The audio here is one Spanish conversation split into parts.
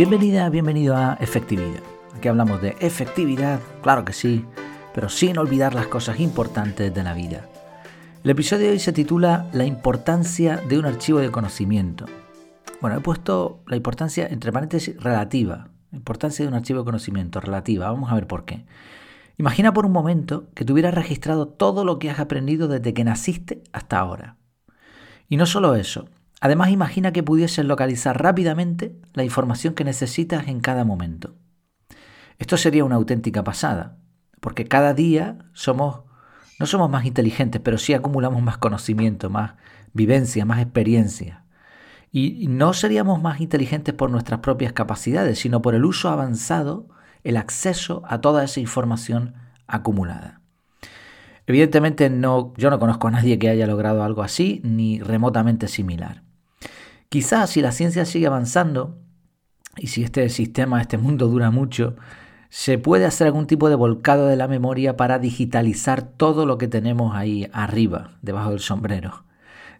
Bienvenida, bienvenido a Efectividad. Aquí hablamos de efectividad, claro que sí, pero sin olvidar las cosas importantes de la vida. El episodio de hoy se titula La importancia de un archivo de conocimiento. Bueno, he puesto la importancia entre paréntesis relativa. importancia de un archivo de conocimiento relativa. Vamos a ver por qué. Imagina por un momento que tuvieras registrado todo lo que has aprendido desde que naciste hasta ahora. Y no solo eso, además imagina que pudieses localizar rápidamente la información que necesitas en cada momento. Esto sería una auténtica pasada, porque cada día somos no somos más inteligentes, pero sí acumulamos más conocimiento, más vivencia, más experiencia. Y no seríamos más inteligentes por nuestras propias capacidades, sino por el uso avanzado, el acceso a toda esa información acumulada. Evidentemente no, yo no conozco a nadie que haya logrado algo así, ni remotamente similar. Quizás si la ciencia sigue avanzando, y si este sistema, este mundo dura mucho, se puede hacer algún tipo de volcado de la memoria para digitalizar todo lo que tenemos ahí arriba, debajo del sombrero.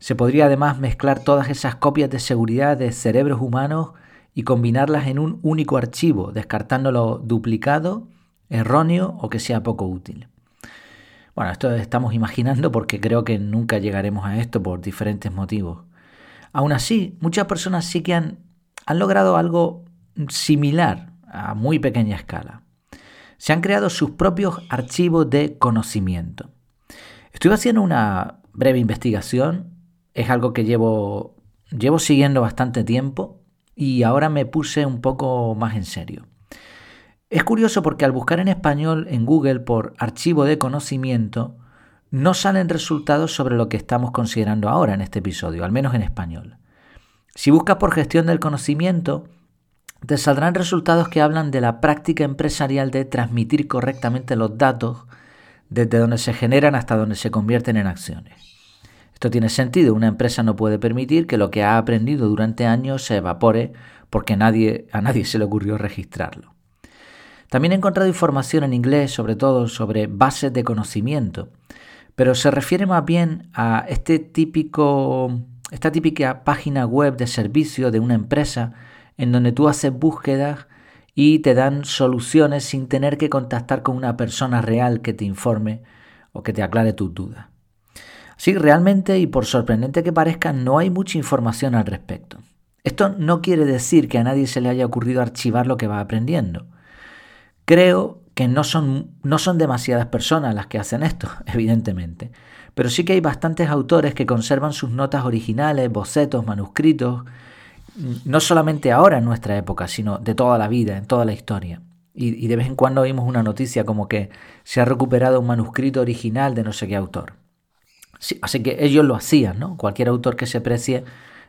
Se podría además mezclar todas esas copias de seguridad de cerebros humanos y combinarlas en un único archivo, descartándolo duplicado, erróneo o que sea poco útil. Bueno, esto estamos imaginando porque creo que nunca llegaremos a esto por diferentes motivos. Aún así, muchas personas sí que han, logrado algo similar a muy pequeña escala. Se han creado sus propios archivos de conocimiento. Estuve haciendo una breve investigación, es algo que llevo siguiendo bastante tiempo y ahora me puse un poco más en serio. Es curioso porque al buscar en español en Google por archivo de conocimiento, no salen resultados sobre lo que estamos considerando ahora en este episodio, al menos en español. Si buscas por gestión del conocimiento, te saldrán resultados que hablan de la práctica empresarial de transmitir correctamente los datos desde donde se generan hasta donde se convierten en acciones. Esto tiene sentido, una empresa no puede permitir que lo que ha aprendido durante años se evapore porque nadie, a nadie se le ocurrió registrarlo. También he encontrado información en inglés, sobre todo sobre bases de conocimiento, pero se refiere más bien a este típico, esta típica página web de servicio de una empresa en donde tú haces búsquedas y te dan soluciones sin tener que contactar con una persona real que te informe o que te aclare tus dudas. Sí, realmente y por sorprendente que parezca, no hay mucha información al respecto. Esto no quiere decir que a nadie se le haya ocurrido archivar lo que va aprendiendo. Creo que no son, no son demasiadas personas las que hacen esto, evidentemente, pero sí que hay bastantes autores que conservan sus notas originales, bocetos, manuscritos, no solamente ahora en nuestra época, sino de toda la vida, en toda la historia. Y, de vez en cuando oímos una noticia como que se ha recuperado un manuscrito original de no sé qué autor. así que ellos lo hacían, ¿no? Cualquier autor que se precie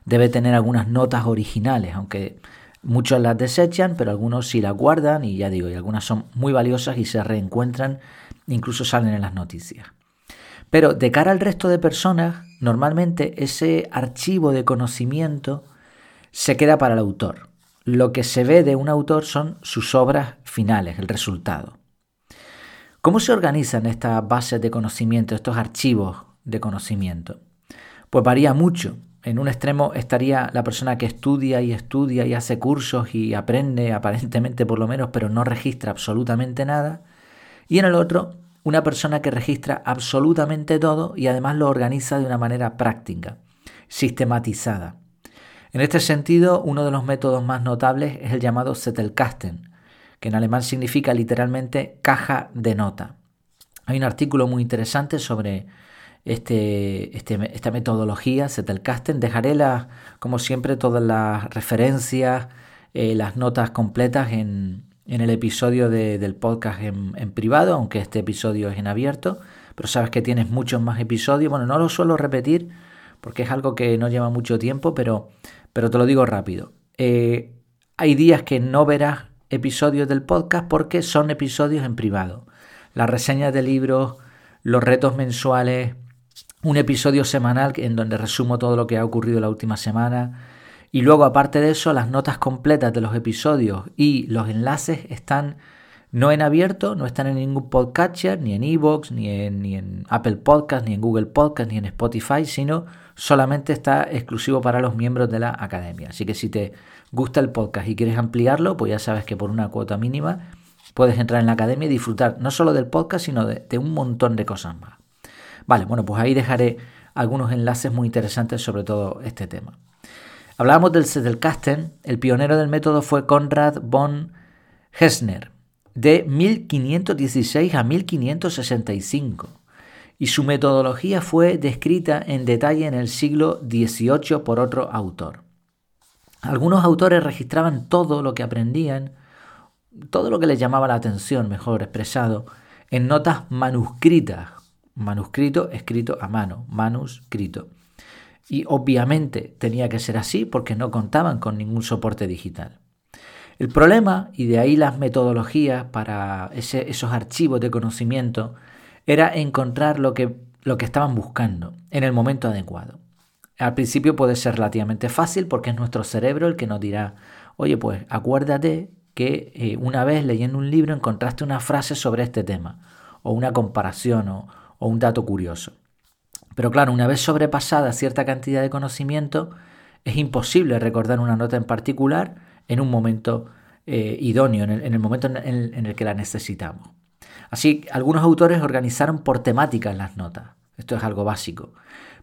debe tener algunas notas originales, aunque muchos las desechan, pero algunos sí las guardan y ya digo, y algunas son muy valiosas y se reencuentran, incluso salen en las noticias. Pero de cara al resto de personas, normalmente ese archivo de conocimiento se queda para el autor. Lo que se ve de un autor son sus obras finales, el resultado. ¿Cómo se organizan estas bases de conocimiento, estos archivos de conocimiento? Pues varía mucho. En un extremo estaría la persona que estudia y estudia y hace cursos y aprende aparentemente por lo menos, pero no registra absolutamente nada. Y en el otro, una persona que registra absolutamente todo y además lo organiza de una manera práctica, sistematizada. En este sentido, uno de los métodos más notables es el llamado Zettelkasten, que en alemán significa literalmente caja de nota. Hay un artículo muy interesante sobre este, este esta metodología, Zettelkasten. Dejaré, como siempre, todas las referencias, eh, las notas completas en, el episodio del podcast en, en, privado, aunque este episodio es en abierto. Pero sabes que tienes muchos más episodios. Bueno, no lo suelo repetir porque es algo que no lleva mucho tiempo, pero pero te lo digo rápido. Eh, hay días que no verás episodios del podcast porque son episodios en privado. Las reseñas de libros, los retos mensuales, un episodio semanal en donde resumo todo lo que ha ocurrido la última semana. Y luego, aparte de eso, las notas completas de los episodios y los enlaces están no en abierto, no están en ningún podcatcher, ni en Evox, ni en, ni en Apple Podcast, ni en Google Podcast, ni en Spotify, sino solamente está exclusivo para los miembros de la academia. Así que si te gusta el podcast y quieres ampliarlo, pues ya sabes que por una cuota mínima puedes entrar en la academia y disfrutar no solo del podcast, sino de, de un montón de cosas más. Vale, bueno, pues ahí dejaré algunos enlaces muy interesantes sobre todo este tema. Hablábamos del Zettelkasten, el pionero del método fue Konrad von Hessner, de 1516 a 1565, y su metodología fue descrita en detalle en el siglo XVIII por otro autor. Algunos autores registraban todo lo que aprendían, todo lo que les llamaba la atención, mejor expresado, en notas manuscritas, manuscrito escrito a mano, manuscrito. Y obviamente tenía que ser así porque no contaban con ningún soporte digital. El problema, y de ahí las metodologías para esos archivos de conocimiento, era encontrar lo que, lo que estaban buscando en el momento adecuado. Al principio puede ser relativamente fácil porque es nuestro cerebro el que nos dirá, oye, pues acuérdate que eh, una vez leyendo un libro encontraste una frase sobre este tema, o una comparación, o, o un dato curioso. Pero claro, una vez sobrepasada cierta cantidad de conocimiento, es imposible recordar una nota en particular en un momento eh, idóneo, en el, momento en el, que la necesitamos. Así, algunos autores organizaron por temáticas las notas. Esto es algo básico.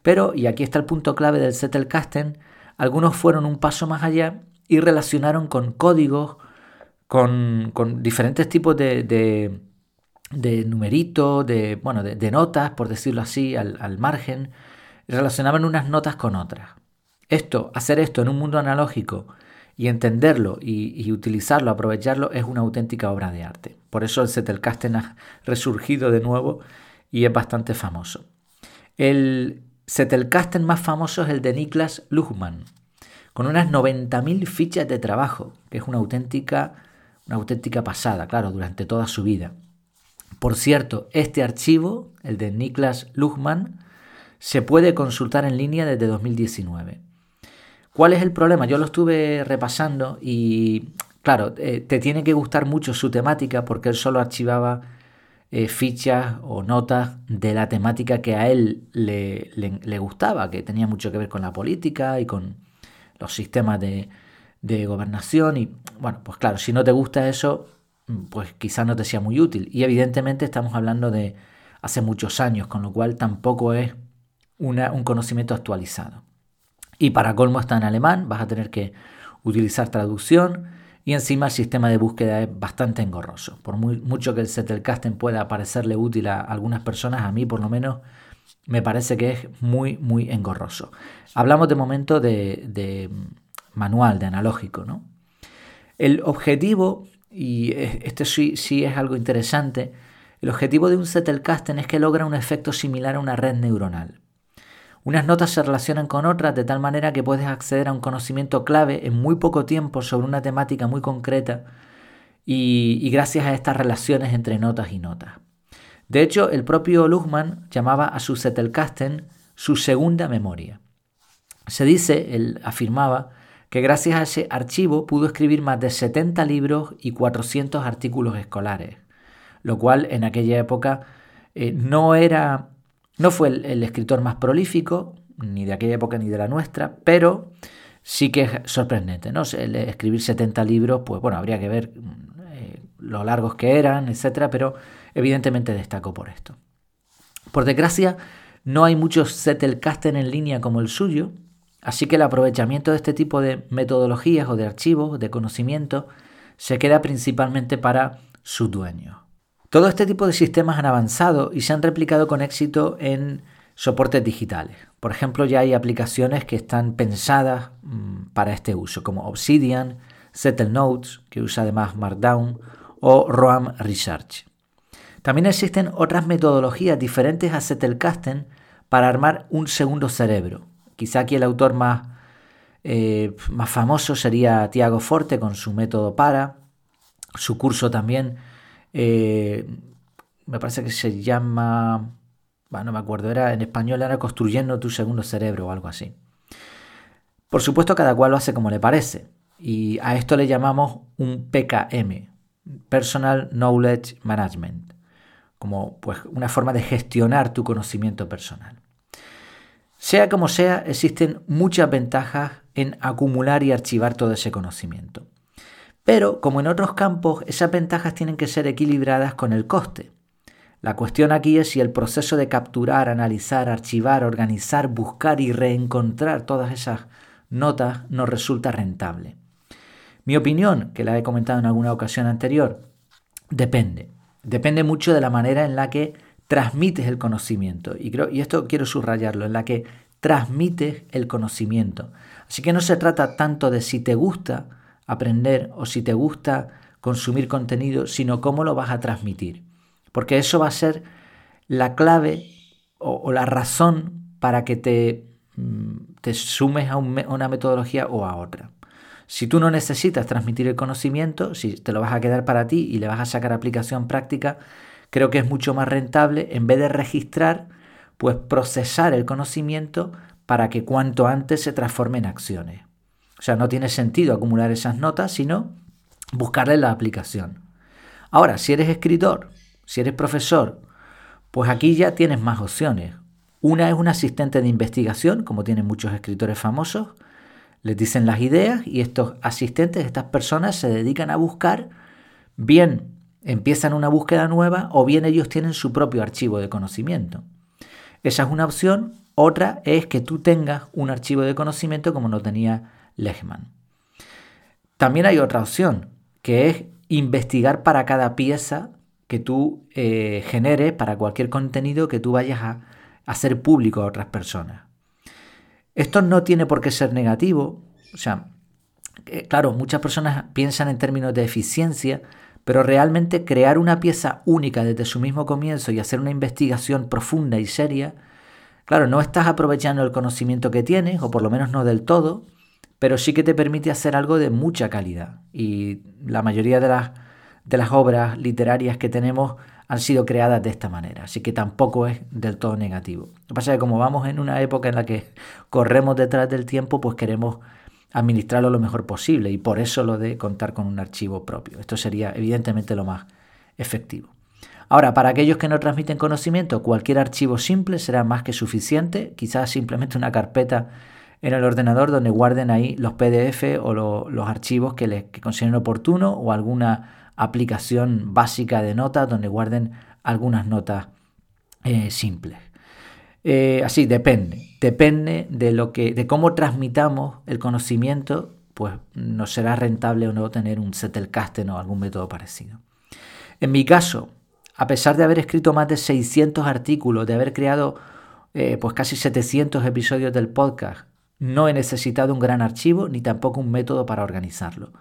Pero, y aquí está el punto clave del Zettelkasten, algunos fueron un paso más allá y relacionaron con códigos, con, diferentes tipos de, de numeritos, de, bueno, de, notas, por decirlo así, al, margen, relacionaban unas notas con otras. Esto, hacer esto en un mundo analógico y entenderlo y, utilizarlo, aprovecharlo, es una auténtica obra de arte. Por eso el Zettelkasten ha resurgido de nuevo y es bastante famoso. El Zettelkasten más famoso es el de Niklas Luhmann, con unas 90.000 fichas de trabajo, que es una auténtica, una auténtica pasada, claro, durante toda su vida. Por cierto, este archivo, el de Niklas Luhmann, se puede consultar en línea desde 2019. ¿Cuál es el problema? Yo lo estuve repasando y, claro, eh, te tiene que gustar mucho su temática porque él solo archivaba eh, fichas o notas de la temática que a él le, gustaba, que tenía mucho que ver con la política y con los sistemas de gobernación. Y, bueno, pues claro, si no te gusta eso, pues quizás no te sea muy útil. Y evidentemente estamos hablando de hace muchos años, con lo cual tampoco es un conocimiento actualizado. Y para colmo está en alemán, vas a tener que utilizar traducción y encima el sistema de búsqueda es bastante engorroso. Por mucho que el Zettelkasten pueda parecerle útil a algunas personas, a mí por lo menos me parece que es muy, muy engorroso. Hablamos de momento de, de manual, de analógico. ¿no? El objetivo y este sí, sí es algo interesante, el objetivo de un Zettelkasten es que logra un efecto similar a una red neuronal. Unas notas se relacionan con otras de tal manera que puedes acceder a un conocimiento clave en muy poco tiempo sobre una temática muy concreta y, gracias a estas relaciones entre notas y notas. De hecho, el propio Luhmann llamaba a su Zettelkasten su segunda memoria. Se dice, él afirmaba, que gracias a ese archivo pudo escribir más de 70 libros y 400 artículos escolares, lo cual en aquella época eh, no era, no fue el, escritor más prolífico, ni de aquella época ni de la nuestra, pero sí que es sorprendente, ¿no? escribir 70 libros, pues bueno, habría que ver eh, lo largos que eran, etcétera, pero evidentemente destacó por esto. Por desgracia, no hay muchos Zettelkasten en línea como el suyo, Así que el aprovechamiento de este tipo de metodologías o de archivos, de conocimiento, se queda principalmente para su dueño. Todo este tipo de sistemas han avanzado y se han replicado con éxito en soportes digitales. Por ejemplo, ya hay aplicaciones que están pensadas mm, para este uso, como Obsidian, Settle Notes, que usa además Markdown, o Roam Research. También existen otras metodologías diferentes a Zettelkasten para armar un segundo cerebro, Quizá aquí el autor más, eh, más famoso sería Tiago Forte con su método para. Su curso también, eh, me parece que se llama, no me acuerdo, era en español era Construyendo tu segundo cerebro o algo así. Por supuesto, cada cual lo hace como le parece. Y a esto le llamamos un PKM, Personal Knowledge Management, como pues, una forma de gestionar tu conocimiento personal. Sea como sea, existen muchas ventajas en acumular y archivar todo ese conocimiento. Pero, como en otros campos, esas ventajas tienen que ser equilibradas con el coste. La cuestión aquí es si el proceso de capturar, analizar, archivar, organizar, buscar y reencontrar todas esas notas nos resulta rentable. Mi opinión, que la he comentado en alguna ocasión anterior, depende. Depende mucho de la manera en la que transmites el conocimiento. Y, creo, y esto quiero subrayarlo, en la que transmites el conocimiento. Así que no se trata tanto de si te gusta aprender o si te gusta consumir contenido, sino cómo lo vas a transmitir. Porque eso va a ser la clave o, la razón para que te, mm, te sumes a, una metodología o a otra. Si tú no necesitas transmitir el conocimiento, si te lo vas a quedar para ti y le vas a sacar aplicación práctica, creo que es mucho más rentable, en vez de registrar, pues procesar el conocimiento para que cuanto antes se transforme en acciones. O sea, no tiene sentido acumular esas notas, sino buscarle la aplicación. Ahora, si eres escritor, si eres profesor, pues aquí ya tienes más opciones. Una es un asistente de investigación, como tienen muchos escritores famosos. Les dicen las ideas y estos asistentes, estas personas se dedican a buscar, bien empiezan una búsqueda nueva o bien ellos tienen su propio archivo de conocimiento. Esa es una opción. Otra es que tú tengas un archivo de conocimiento como no tenía Lehman. También hay otra opción, que es investigar para cada pieza que tú eh, generes, para cualquier contenido que tú vayas a hacer público a otras personas. Esto no tiene por qué ser negativo. O sea, eh, claro, muchas personas piensan en términos de eficiencia, pero realmente crear una pieza única desde su mismo comienzo y hacer una investigación profunda y seria, claro, no estás aprovechando el conocimiento que tienes, o por lo menos no del todo, pero sí que te permite hacer algo de mucha calidad. Y la mayoría de las, de las obras literarias que tenemos han sido creadas de esta manera, así que tampoco es del todo negativo. Lo que pasa es que como vamos en una época en la que corremos detrás del tiempo, pues queremos administrarlo lo mejor posible y por eso lo de contar con un archivo propio. Esto sería evidentemente lo más efectivo. Ahora, para aquellos que no transmiten conocimiento, cualquier archivo simple será más que suficiente, quizás simplemente una carpeta en el ordenador donde guarden ahí los PDF o los archivos que les consideren oportuno o alguna aplicación básica de notas donde guarden algunas notas eh, simples. Eh, así, depende. Depende de, lo que, de cómo transmitamos el conocimiento, pues nos será rentable o no tener un Zettelkasten o algún método parecido. En mi caso, a pesar de haber escrito más de 600 artículos, de haber creado eh, pues casi 700 episodios del podcast, no he necesitado un gran archivo ni tampoco un método para organizarlo.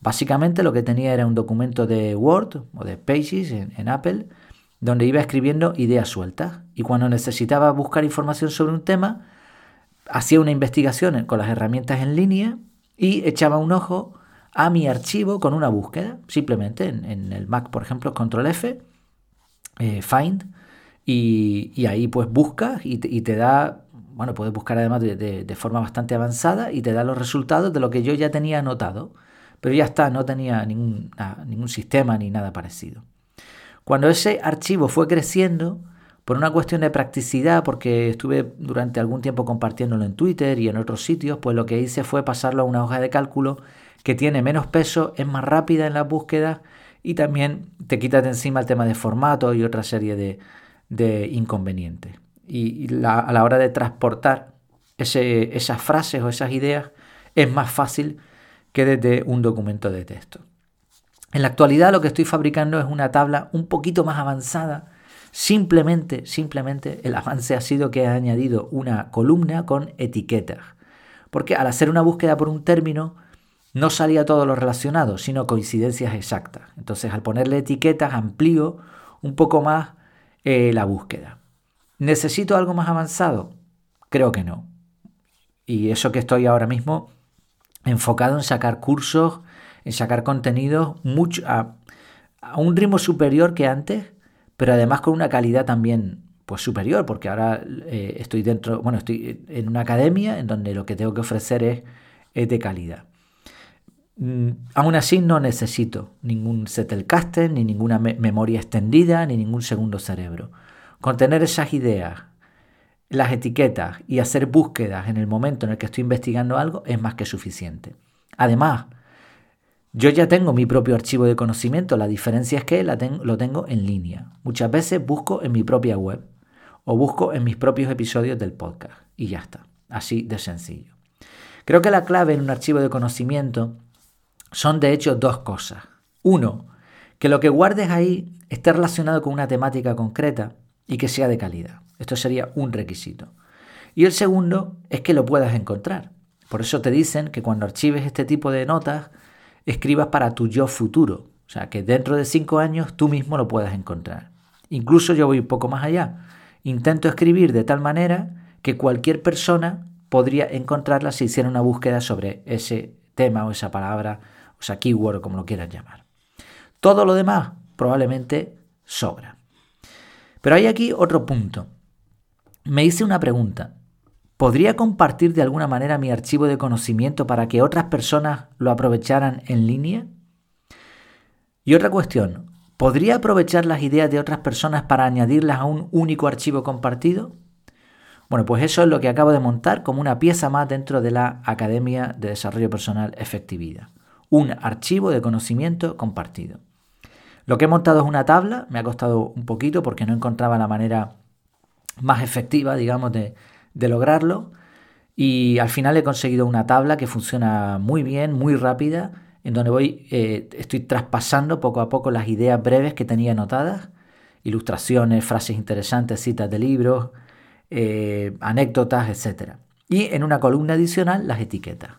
Básicamente lo que tenía era un documento de Word o de Pages en Apple donde iba escribiendo ideas sueltas y cuando necesitaba buscar información sobre un tema, hacía una investigación con las herramientas en línea y echaba un ojo a mi archivo con una búsqueda, simplemente en, el Mac, por ejemplo, Control F, eh, Find, y, ahí pues buscas y te, da, bueno, puedes buscar además de, forma bastante avanzada y te da los resultados de lo que yo ya tenía anotado, pero ya está, no tenía ningún, ningún sistema ni nada parecido. Cuando ese archivo fue creciendo, por una cuestión de practicidad, porque estuve durante algún tiempo compartiéndolo en Twitter y en otros sitios, pues lo que hice fue pasarlo a una hoja de cálculo que tiene menos peso, es más rápida en la búsqueda y también te quita de encima el tema de formato y otra serie de, inconvenientes. Y, a la hora de transportar esas frases o esas ideas es más fácil que desde un documento de texto. En la actualidad lo que estoy fabricando es una tabla un poquito más avanzada. Simplemente, simplemente el avance ha sido que he añadido una columna con etiquetas. Porque al hacer una búsqueda por un término no salía todo lo relacionado, sino coincidencias exactas. Entonces al ponerle etiquetas amplío un poco más eh, la búsqueda. ¿Necesito algo más avanzado? Creo que no. Y eso que estoy ahora mismo enfocado en sacar cursos en sacar contenido mucho, a, un ritmo superior que antes, pero además con una calidad también pues superior, porque ahora eh, estoy dentro, bueno, estoy en una academia en donde lo que tengo que ofrecer es, de calidad. Mm, aún así no necesito ningún Zettelkasten, ni ninguna memoria extendida, ni ningún segundo cerebro. Con tener esas ideas las etiquetas y hacer búsquedas en el momento en el que estoy investigando algo es más que suficiente. Además, yo ya tengo mi propio archivo de conocimiento, la diferencia es que lo tengo en línea. Muchas veces busco en mi propia web o busco en mis propios episodios del podcast y ya está, así de sencillo. Creo que la clave en un archivo de conocimiento son de hecho dos cosas. Uno, que lo que guardes ahí esté relacionado con una temática concreta y que sea de calidad. Esto sería un requisito. Y el segundo es que lo puedas encontrar. Por eso te dicen que cuando archives este tipo de notas, escribas para tu yo futuro. O sea, que dentro de cinco años tú mismo lo puedas encontrar. Incluso yo voy un poco más allá. Intento escribir de tal manera que cualquier persona podría encontrarla si hiciera una búsqueda sobre ese tema o esa palabra, o sea, keyword o como lo quieras llamar. Todo lo demás probablemente sobra. Pero hay aquí otro punto. Me hice una pregunta. ¿Podría compartir de alguna manera mi archivo de conocimiento para que otras personas lo aprovecharan en línea? Y otra cuestión, ¿podría aprovechar las ideas de otras personas para añadirlas a un único archivo compartido? Bueno, pues eso es lo que acabo de montar como una pieza más dentro de la Academia de Desarrollo Personal Efectividad. Un archivo de conocimiento compartido. Lo que he montado es una tabla, me ha costado un poquito porque no encontraba la manera más efectiva, digamos, de, de lograrlo. Y al final he conseguido una tabla que funciona muy bien, muy rápida, en donde voy, eh, estoy traspasando poco a poco las ideas breves que tenía anotadas, ilustraciones, frases interesantes, citas de libros, eh, anécdotas, etc. Y en una columna adicional las etiquetas.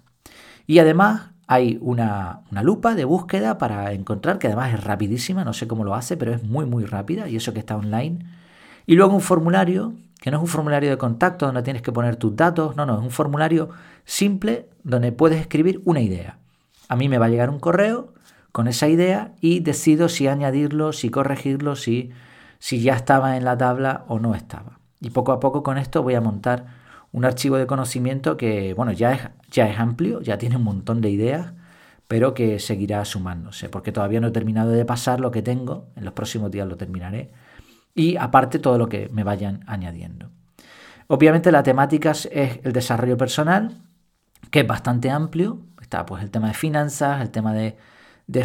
Y además hay una, una, lupa de búsqueda para encontrar, que además es rapidísima, no sé cómo lo hace, pero es muy, muy rápida, y eso que está online. Y luego un formulario que no es un formulario de contacto donde tienes que poner tus datos, no, no, es un formulario simple donde puedes escribir una idea. A mí me va a llegar un correo con esa idea y decido si añadirlo, si corregirlo, si, si ya estaba en la tabla o no estaba. Y poco a poco con esto voy a montar un archivo de conocimiento que, bueno, ya es, ya es amplio, ya tiene un montón de ideas, pero que seguirá sumándose, porque todavía no he terminado de pasar lo que tengo, en los próximos días lo terminaré y aparte todo lo que me vayan añadiendo. Obviamente la temática es el desarrollo personal, que es bastante amplio. Está pues el tema de finanzas, el tema de,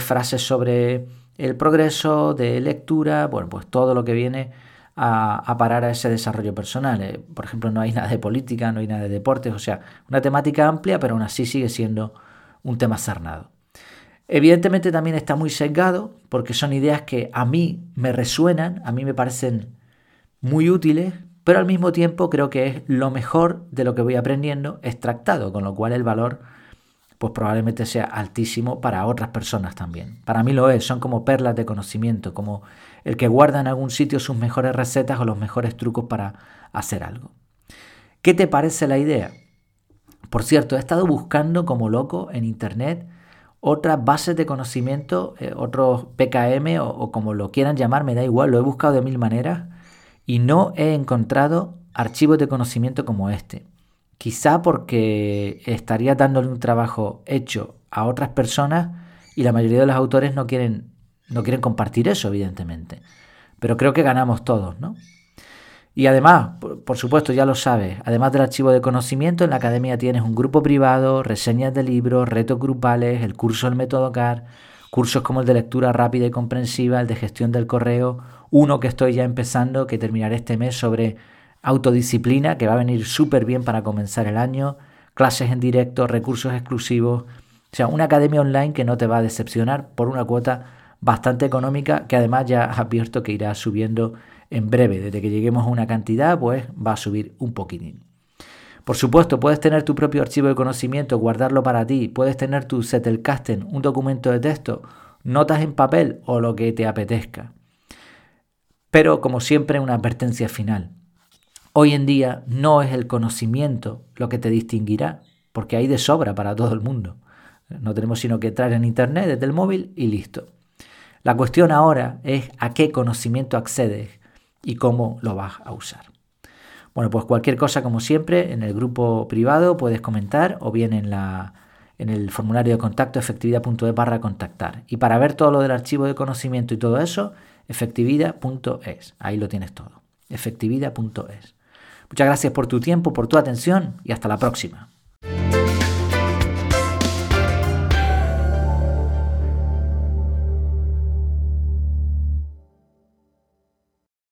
frases sobre el progreso, de lectura, bueno, pues todo lo que viene a, parar a ese desarrollo personal. Eh, por ejemplo, no hay nada de política, no hay nada de deportes, o sea, una temática amplia, pero aún así sigue siendo un tema cernado. Evidentemente también está muy sesgado porque son ideas que a mí me resuenan, a mí me parecen muy útiles, pero al mismo tiempo creo que es lo mejor de lo que voy aprendiendo extractado, con lo cual el valor pues probablemente sea altísimo para otras personas también. Para mí lo es, son como perlas de conocimiento, como el que guarda en algún sitio sus mejores recetas o los mejores trucos para hacer algo. ¿Qué te parece la idea? Por cierto, he estado buscando como loco en internet otras bases de conocimiento, eh, otros PKM o, como lo quieran llamar, me da igual, lo he buscado de mil maneras y no he encontrado archivos de conocimiento como este. Quizá porque estaría dándole un trabajo hecho a otras personas y la mayoría de los autores no quieren, no quieren compartir eso, evidentemente. Pero creo que ganamos todos, ¿no? Y además, por supuesto, ya lo sabes, además del archivo de conocimiento, en la academia tienes un grupo privado, reseñas de libros, retos grupales, el curso del método CAR, cursos como el de lectura rápida y comprensiva, el de gestión del correo, uno que estoy ya empezando, que terminaré este mes sobre autodisciplina, que va a venir súper bien para comenzar el año, clases en directo, recursos exclusivos, o sea, una academia online que no te va a decepcionar por una cuota bastante económica, que además ya has abierto que irá subiendo en breve, desde que lleguemos a una cantidad, pues va a subir un poquitín. Por supuesto, puedes tener tu propio archivo de conocimiento, guardarlo para ti, puedes tener tu Zettelkasten, un documento de texto, notas en papel o lo que te apetezca. Pero, como siempre, una advertencia final. Hoy en día no es el conocimiento lo que te distinguirá, porque hay de sobra para todo el mundo. No tenemos sino que entrar en Internet desde el móvil y listo. La cuestión ahora es a qué conocimiento accedes y cómo lo vas a usar. Bueno, pues cualquier cosa, como siempre, en el grupo privado puedes comentar o bien en, la, en el formulario de contacto efectividad.es barra contactar. Y para ver todo lo del archivo de conocimiento y todo eso, efectividad.es. Ahí lo tienes todo. efectividad.es. Muchas gracias por tu tiempo, por tu atención y hasta la próxima.